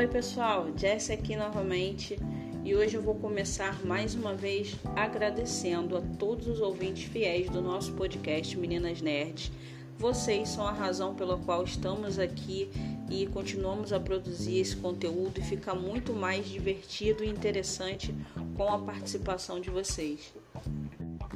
Oi, pessoal, Jess aqui novamente e hoje eu vou começar mais uma vez agradecendo a todos os ouvintes fiéis do nosso podcast Meninas Nerds. Vocês são a razão pela qual estamos aqui e continuamos a produzir esse conteúdo e fica muito mais divertido e interessante com a participação de vocês.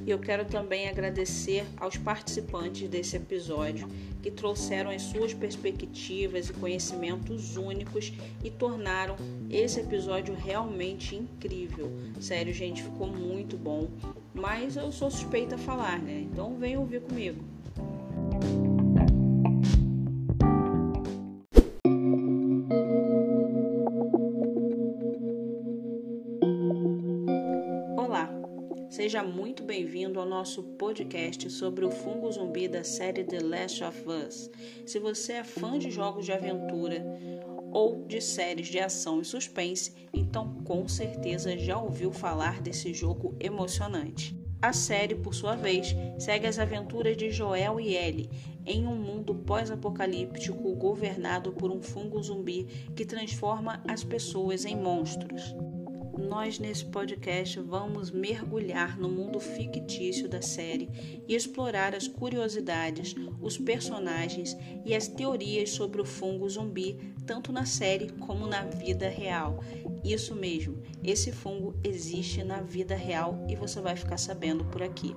E eu quero também agradecer aos participantes desse episódio que trouxeram as suas perspectivas e conhecimentos únicos e tornaram esse episódio realmente incrível. Sério, gente, ficou muito bom. Mas eu sou suspeita a falar, né? Então vem ouvir comigo. Muito bem-vindo ao nosso podcast sobre o fungo zumbi da série The Last of Us. Se você é fã de jogos de aventura ou de séries de ação e suspense, então com certeza já ouviu falar desse jogo emocionante. A série, por sua vez, segue as aventuras de Joel e Ellie em um mundo pós-apocalíptico governado por um fungo zumbi que transforma as pessoas em monstros nós nesse podcast vamos mergulhar no mundo fictício da série e explorar as curiosidades, os personagens e as teorias sobre o fungo zumbi, tanto na série como na vida real. Isso mesmo, esse fungo existe na vida real e você vai ficar sabendo por aqui.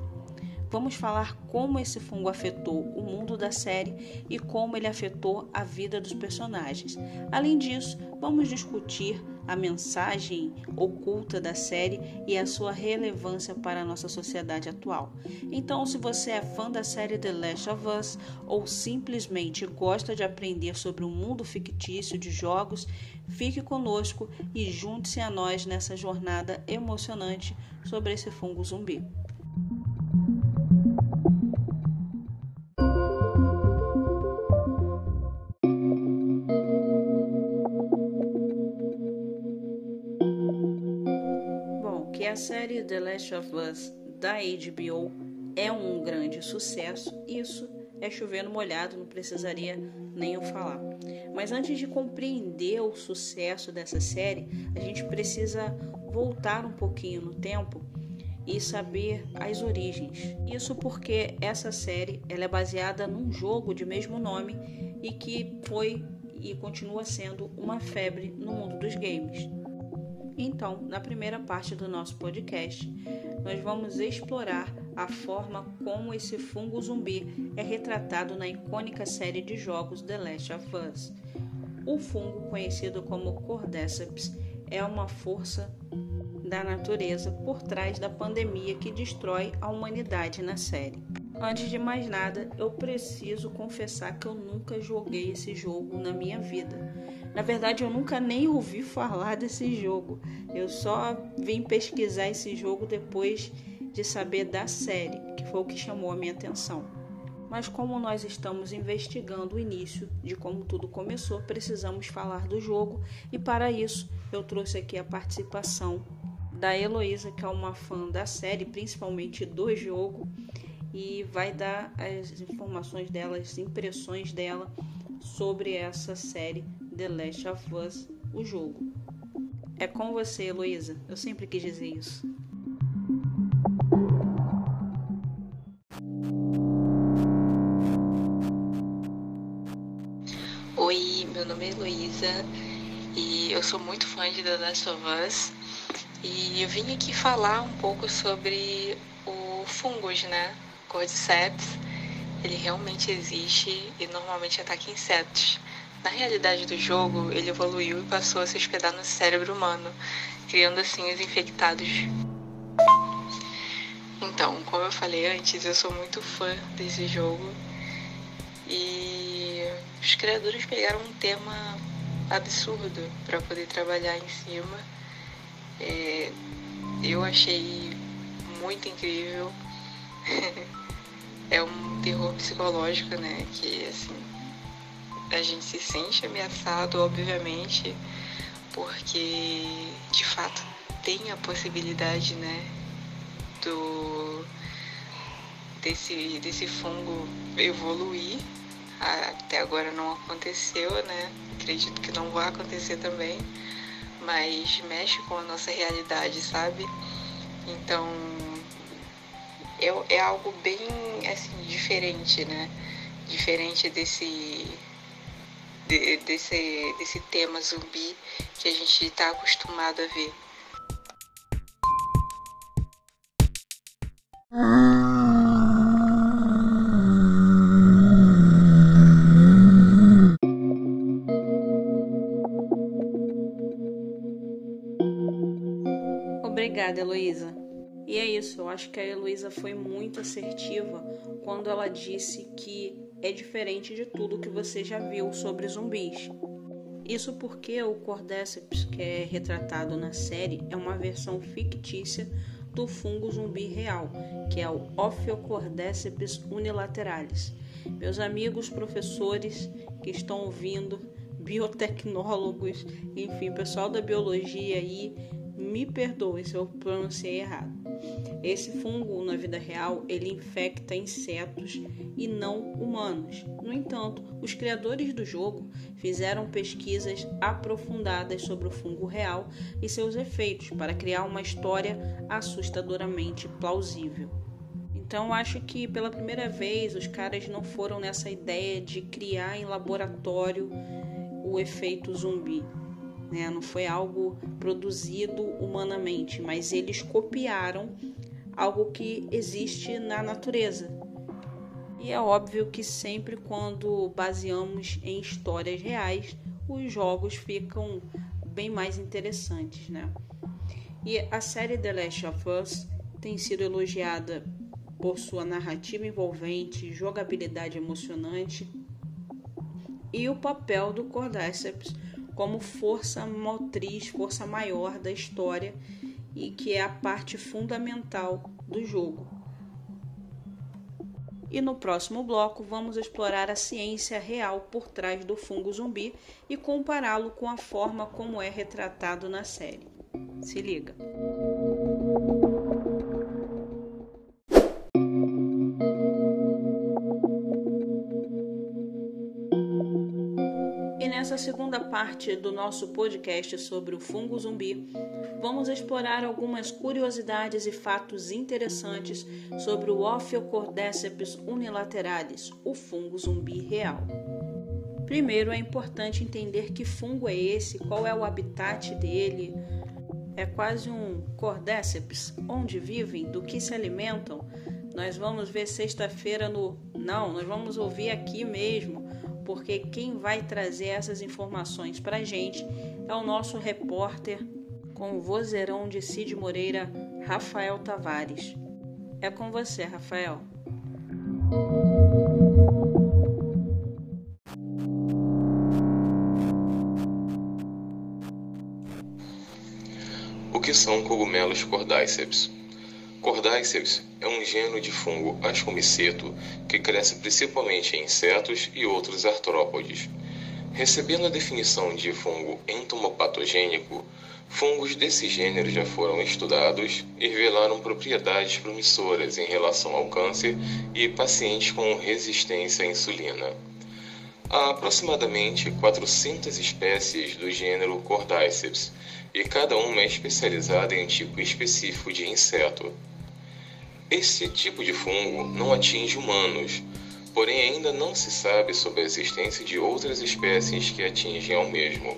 Vamos falar como esse fungo afetou o mundo da série e como ele afetou a vida dos personagens. Além disso, vamos discutir a mensagem oculta da série e a sua relevância para a nossa sociedade atual. Então, se você é fã da série The Last of Us ou simplesmente gosta de aprender sobre o um mundo fictício de jogos, fique conosco e junte-se a nós nessa jornada emocionante sobre esse fungo zumbi. Série The Last of Us da HBO é um grande sucesso, isso é chovendo molhado, não precisaria nem eu falar. Mas antes de compreender o sucesso dessa série, a gente precisa voltar um pouquinho no tempo e saber as origens. Isso porque essa série ela é baseada num jogo de mesmo nome e que foi e continua sendo uma febre no mundo dos games. Então, na primeira parte do nosso podcast, nós vamos explorar a forma como esse fungo zumbi é retratado na icônica série de jogos The Last of Us. O fungo, conhecido como Cordyceps, é uma força da natureza por trás da pandemia que destrói a humanidade na série. Antes de mais nada, eu preciso confessar que eu nunca joguei esse jogo na minha vida. Na verdade, eu nunca nem ouvi falar desse jogo. Eu só vim pesquisar esse jogo depois de saber da série, que foi o que chamou a minha atenção. Mas como nós estamos investigando o início de como tudo começou, precisamos falar do jogo e para isso eu trouxe aqui a participação da Heloísa, que é uma fã da série, principalmente do jogo, e vai dar as informações dela, as impressões dela sobre essa série The Last of Us, o jogo. É com você, Heloísa. Eu sempre quis dizer isso. Oi, meu nome é Heloísa e eu sou muito fã de The Last of Us e eu vim aqui falar um pouco sobre o fungus, né? Cordyceps. Ele realmente existe e normalmente ataca insetos. Na realidade do jogo, ele evoluiu e passou a se hospedar no cérebro humano, criando assim os infectados. Então, como eu falei antes, eu sou muito fã desse jogo e os criadores pegaram um tema absurdo para poder trabalhar em cima. É, eu achei muito incrível. é um terror psicológico, né? Que assim a gente se sente ameaçado, obviamente, porque de fato tem a possibilidade, né, do desse desse fungo evoluir Até agora não aconteceu, né? Acredito que não vai acontecer também, mas mexe com a nossa realidade, sabe? Então é, é algo bem assim diferente, né? Diferente desse de, desse, desse tema zumbi que a gente está acostumado a ver. Obrigada, Heloísa. E é isso, eu acho que a Heloísa foi muito assertiva quando ela disse que é diferente de tudo que você já viu sobre zumbis. Isso porque o Cordyceps, que é retratado na série, é uma versão fictícia do fungo zumbi real, que é o Ophiocordyceps unilateralis. Meus amigos professores que estão ouvindo, biotecnólogos, enfim, pessoal da biologia aí, me perdoe se eu pronunciei errado. Esse fungo, na vida real, ele infecta insetos e não humanos. No entanto, os criadores do jogo fizeram pesquisas aprofundadas sobre o fungo real e seus efeitos para criar uma história assustadoramente plausível. Então, acho que pela primeira vez os caras não foram nessa ideia de criar em laboratório o efeito zumbi. Né? Não foi algo produzido humanamente, mas eles copiaram algo que existe na natureza. E é óbvio que sempre quando baseamos em histórias reais, os jogos ficam bem mais interessantes, né? E a série The Last of Us tem sido elogiada por sua narrativa envolvente, jogabilidade emocionante e o papel do Cordyceps como força motriz, força maior da história e que é a parte fundamental do jogo. E no próximo bloco vamos explorar a ciência real por trás do fungo zumbi e compará-lo com a forma como é retratado na série. Se liga! Nessa segunda parte do nosso podcast sobre o fungo zumbi, vamos explorar algumas curiosidades e fatos interessantes sobre o Ophiocordyceps unilateralis, o fungo zumbi real. Primeiro, é importante entender que fungo é esse, qual é o habitat dele. É quase um cordéceps, onde vivem, do que se alimentam. Nós vamos ver sexta-feira no. Não, nós vamos ouvir aqui mesmo porque quem vai trazer essas informações para a gente é o nosso repórter com o vozeirão de Cid Moreira, Rafael Tavares. É com você, Rafael. O que são cogumelos cordyceps? Cordyceps é um gênero de fungo ascomiceto que cresce principalmente em insetos e outros artrópodes. Recebendo a definição de fungo entomopatogênico, fungos desse gênero já foram estudados e revelaram propriedades promissoras em relação ao câncer e pacientes com resistência à insulina. Há aproximadamente 400 espécies do gênero Cordyceps, e cada uma é especializada em um tipo específico de inseto. Esse tipo de fungo não atinge humanos, porém ainda não se sabe sobre a existência de outras espécies que atingem ao mesmo.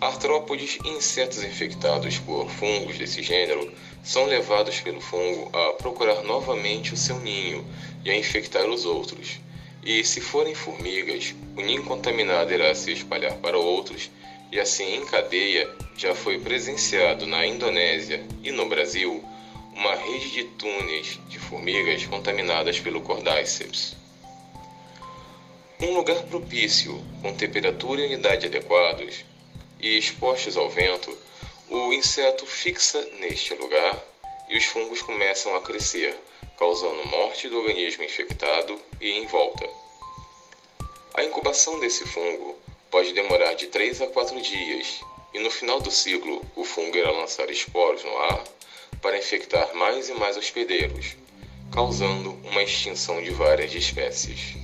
Artrópodes e insetos infectados por fungos desse gênero são levados pelo fungo a procurar novamente o seu ninho e a infectar os outros. E se forem formigas, o ninho contaminado irá se espalhar para outros, e assim em cadeia já foi presenciado na Indonésia e no Brasil uma rede de túneis de formigas contaminadas pelo Cordyceps. Um lugar propício, com temperatura e umidade adequados e expostos ao vento, o inseto fixa neste lugar e os fungos começam a crescer, causando morte do organismo infectado e em volta. A incubação desse fungo pode demorar de 3 a 4 dias, e no final do ciclo o fungo irá lançar esporos no ar para infectar mais e mais hospedeiros, causando uma extinção de várias espécies.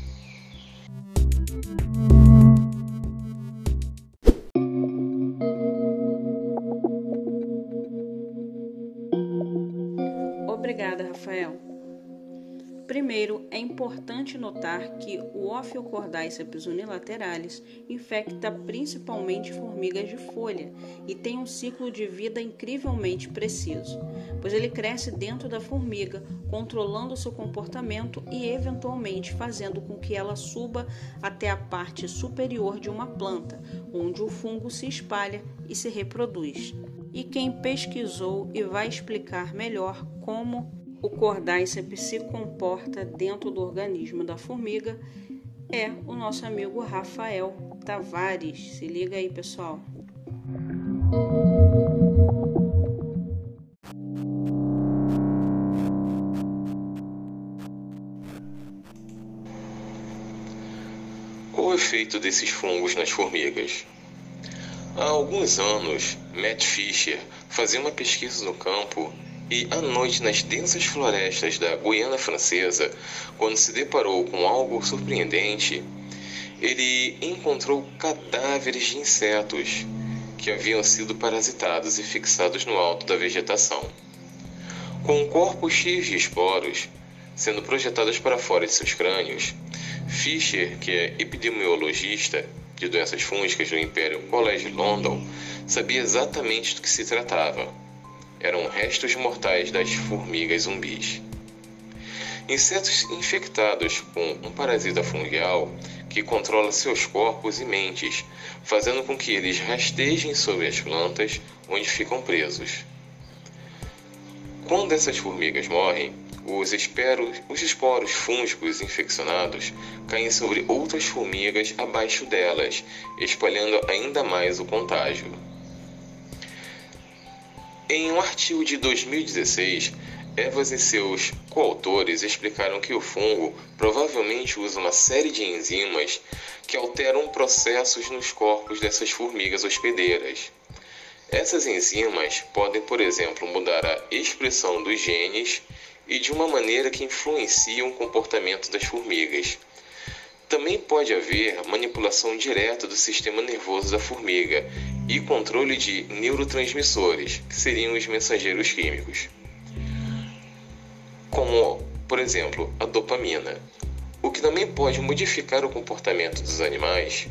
Importante notar que o Ophiocordyceps unilateralis infecta principalmente formigas de folha e tem um ciclo de vida incrivelmente preciso, pois ele cresce dentro da formiga, controlando seu comportamento e eventualmente fazendo com que ela suba até a parte superior de uma planta, onde o fungo se espalha e se reproduz. E quem pesquisou e vai explicar melhor como o cordyceps se comporta dentro do organismo da formiga é o nosso amigo Rafael Tavares. Se liga aí, pessoal. O efeito desses fungos nas formigas? Há alguns anos, Matt Fisher fazia uma pesquisa no campo e à noite nas densas florestas da Guiana Francesa, quando se deparou com algo surpreendente, ele encontrou cadáveres de insetos que haviam sido parasitados e fixados no alto da vegetação. Com corpos cheios de esporos sendo projetados para fora de seus crânios, Fischer, que é epidemiologista de doenças fúngicas do Imperial College London, sabia exatamente do que se tratava eram restos mortais das formigas zumbis. Insetos infectados com um parasita fungal que controla seus corpos e mentes, fazendo com que eles rastejem sobre as plantas onde ficam presos. Quando essas formigas morrem, os, esperos, os esporos fúngicos infeccionados caem sobre outras formigas abaixo delas, espalhando ainda mais o contágio. Em um artigo de 2016, Evans e seus coautores explicaram que o fungo provavelmente usa uma série de enzimas que alteram processos nos corpos dessas formigas hospedeiras. Essas enzimas podem, por exemplo, mudar a expressão dos genes e de uma maneira que influencia o comportamento das formigas. Também pode haver manipulação direta do sistema nervoso da formiga e controle de neurotransmissores, que seriam os mensageiros químicos, como, por exemplo, a dopamina. O que também pode modificar o comportamento dos animais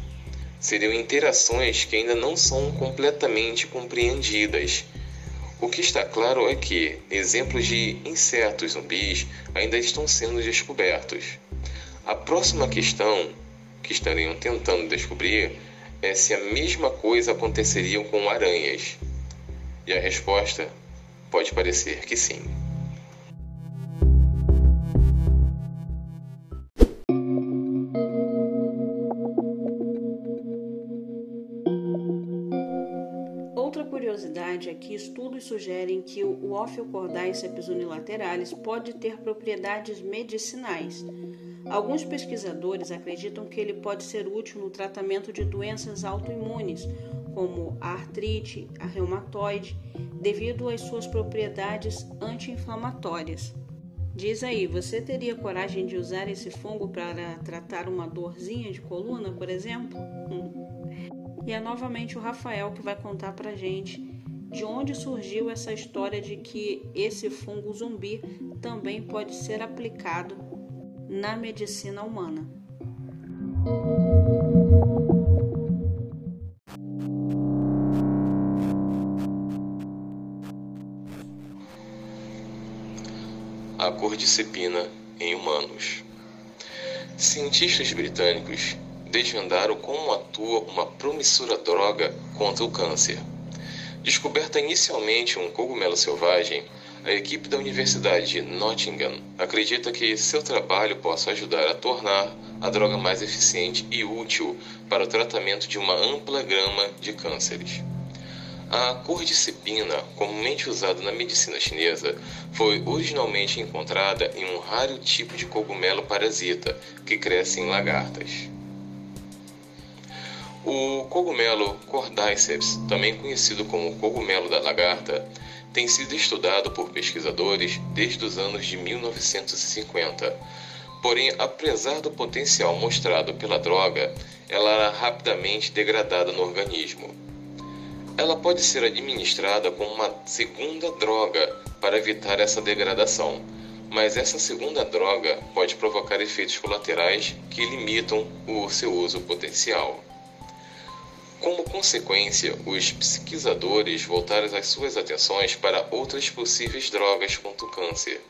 seriam interações que ainda não são completamente compreendidas. O que está claro é que exemplos de insetos zumbis ainda estão sendo descobertos. A próxima questão que estariam tentando descobrir é se a mesma coisa aconteceria com aranhas. E a resposta pode parecer que sim. Outra curiosidade é que estudos sugerem que o Ophiocordyceps unilateralis pode ter propriedades medicinais. Alguns pesquisadores acreditam que ele pode ser útil no tratamento de doenças autoimunes, como a artrite, a reumatoide, devido às suas propriedades anti-inflamatórias. Diz aí, você teria coragem de usar esse fungo para tratar uma dorzinha de coluna, por exemplo? E é novamente o Rafael que vai contar pra gente de onde surgiu essa história de que esse fungo zumbi também pode ser aplicado na medicina humana. A cordycepina em humanos. Cientistas britânicos desvendaram como atua uma promissora droga contra o câncer. Descoberta inicialmente um cogumelo selvagem, a equipe da Universidade de Nottingham acredita que seu trabalho possa ajudar a tornar a droga mais eficiente e útil para o tratamento de uma ampla gama de cânceres. A cordycepina, comumente usada na medicina chinesa, foi originalmente encontrada em um raro tipo de cogumelo parasita que cresce em lagartas. O cogumelo Cordyceps, também conhecido como cogumelo da lagarta, tem sido estudado por pesquisadores desde os anos de 1950. Porém, apesar do potencial mostrado pela droga, ela era rapidamente degradada no organismo. Ela pode ser administrada como uma segunda droga para evitar essa degradação, mas essa segunda droga pode provocar efeitos colaterais que limitam o seu uso potencial. Como consequência, os pesquisadores voltaram as suas atenções para outras possíveis drogas contra o câncer,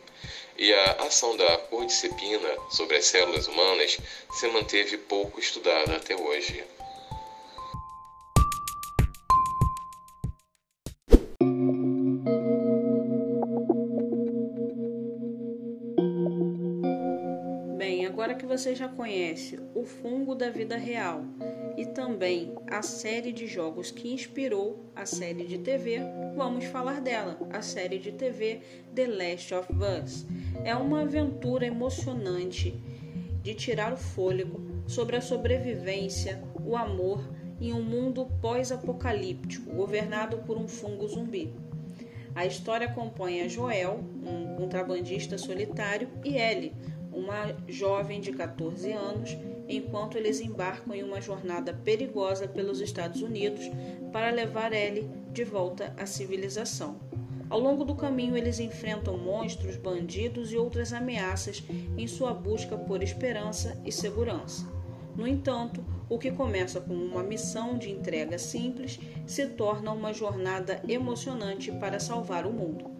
e a ação da cordycepina sobre as células humanas se manteve pouco estudada até hoje. Agora que você já conhece o fungo da vida real e também a série de jogos que inspirou a série de TV, vamos falar dela, a série de TV The Last of Us. É uma aventura emocionante de tirar o fôlego sobre a sobrevivência, o amor em um mundo pós-apocalíptico governado por um fungo zumbi. A história acompanha Joel, um contrabandista solitário, e Ellie, uma jovem de 14 anos, enquanto eles embarcam em uma jornada perigosa pelos Estados Unidos para levar Ellie de volta à civilização. Ao longo do caminho, eles enfrentam monstros, bandidos e outras ameaças em sua busca por esperança e segurança. No entanto, o que começa com uma missão de entrega simples se torna uma jornada emocionante para salvar o mundo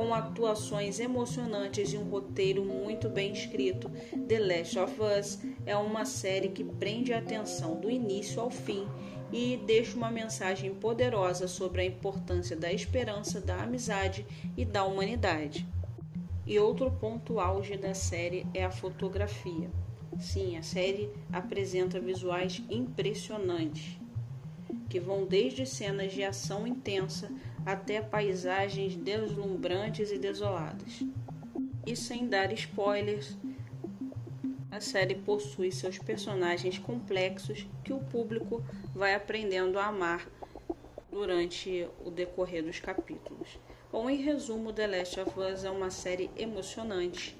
com atuações emocionantes e um roteiro muito bem escrito, The Last of Us é uma série que prende a atenção do início ao fim e deixa uma mensagem poderosa sobre a importância da esperança, da amizade e da humanidade. E outro ponto auge da série é a fotografia. Sim, a série apresenta visuais impressionantes, que vão desde cenas de ação intensa até paisagens deslumbrantes e desoladas. E sem dar spoilers, a série possui seus personagens complexos que o público vai aprendendo a amar durante o decorrer dos capítulos. Bom, em resumo, The Last of Us é uma série emocionante,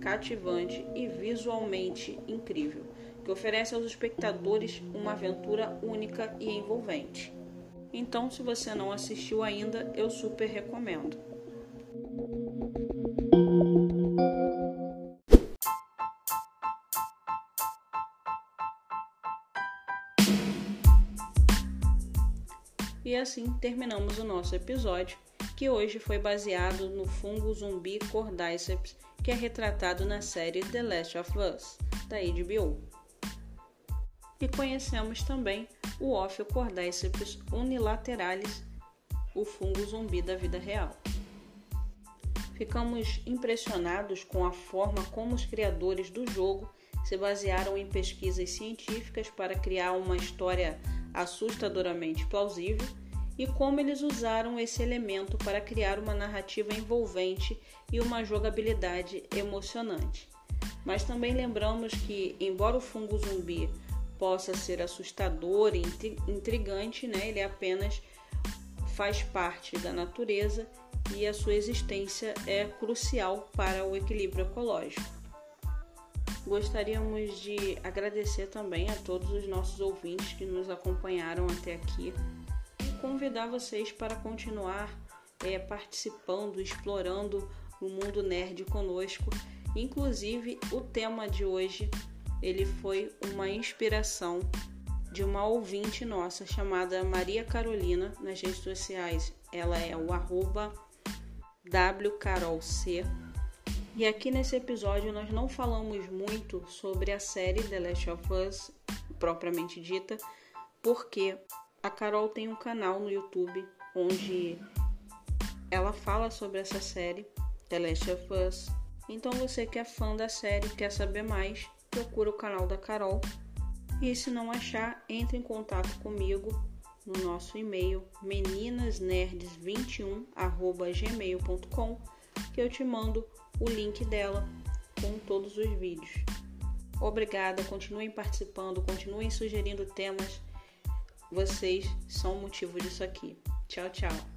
cativante e visualmente incrível, que oferece aos espectadores uma aventura única e envolvente. Então, se você não assistiu ainda, eu super recomendo. Assim terminamos o nosso episódio, que hoje foi baseado no fungo zumbi Cordyceps, que é retratado na série The Last of Us, da HBO. E conhecemos também o Ophiocordyceps unilateralis, o fungo zumbi da vida real. Ficamos impressionados com a forma como os criadores do jogo se basearam em pesquisas científicas para criar uma história assustadoramente plausível e como eles usaram esse elemento para criar uma narrativa envolvente e uma jogabilidade emocionante. Mas também lembramos que, embora o fungo zumbi possa ser assustador e intrigante, né? Ele apenas faz parte da natureza e a sua existência é crucial para o equilíbrio ecológico. Gostaríamos de agradecer também a todos os nossos ouvintes que nos acompanharam até aqui convidar vocês para continuar é, participando, explorando o mundo nerd conosco. Inclusive, o tema de hoje ele foi uma inspiração de uma ouvinte nossa chamada Maria Carolina nas redes sociais. Ela é o arroba WCarolC. E aqui nesse episódio nós não falamos muito sobre a série The Last of Us propriamente dita, porque a Carol tem um canal no YouTube onde ela fala sobre essa série The Last of Us. Então você que é fã da série, quer saber mais, procura o canal da Carol. E se não achar, entre em contato comigo no nosso e-mail meninasnerds21@gmail.com que eu te mando o link dela com todos os vídeos. Obrigada, continuem participando, continuem sugerindo temas. Vocês são o motivo disso aqui. Tchau, tchau.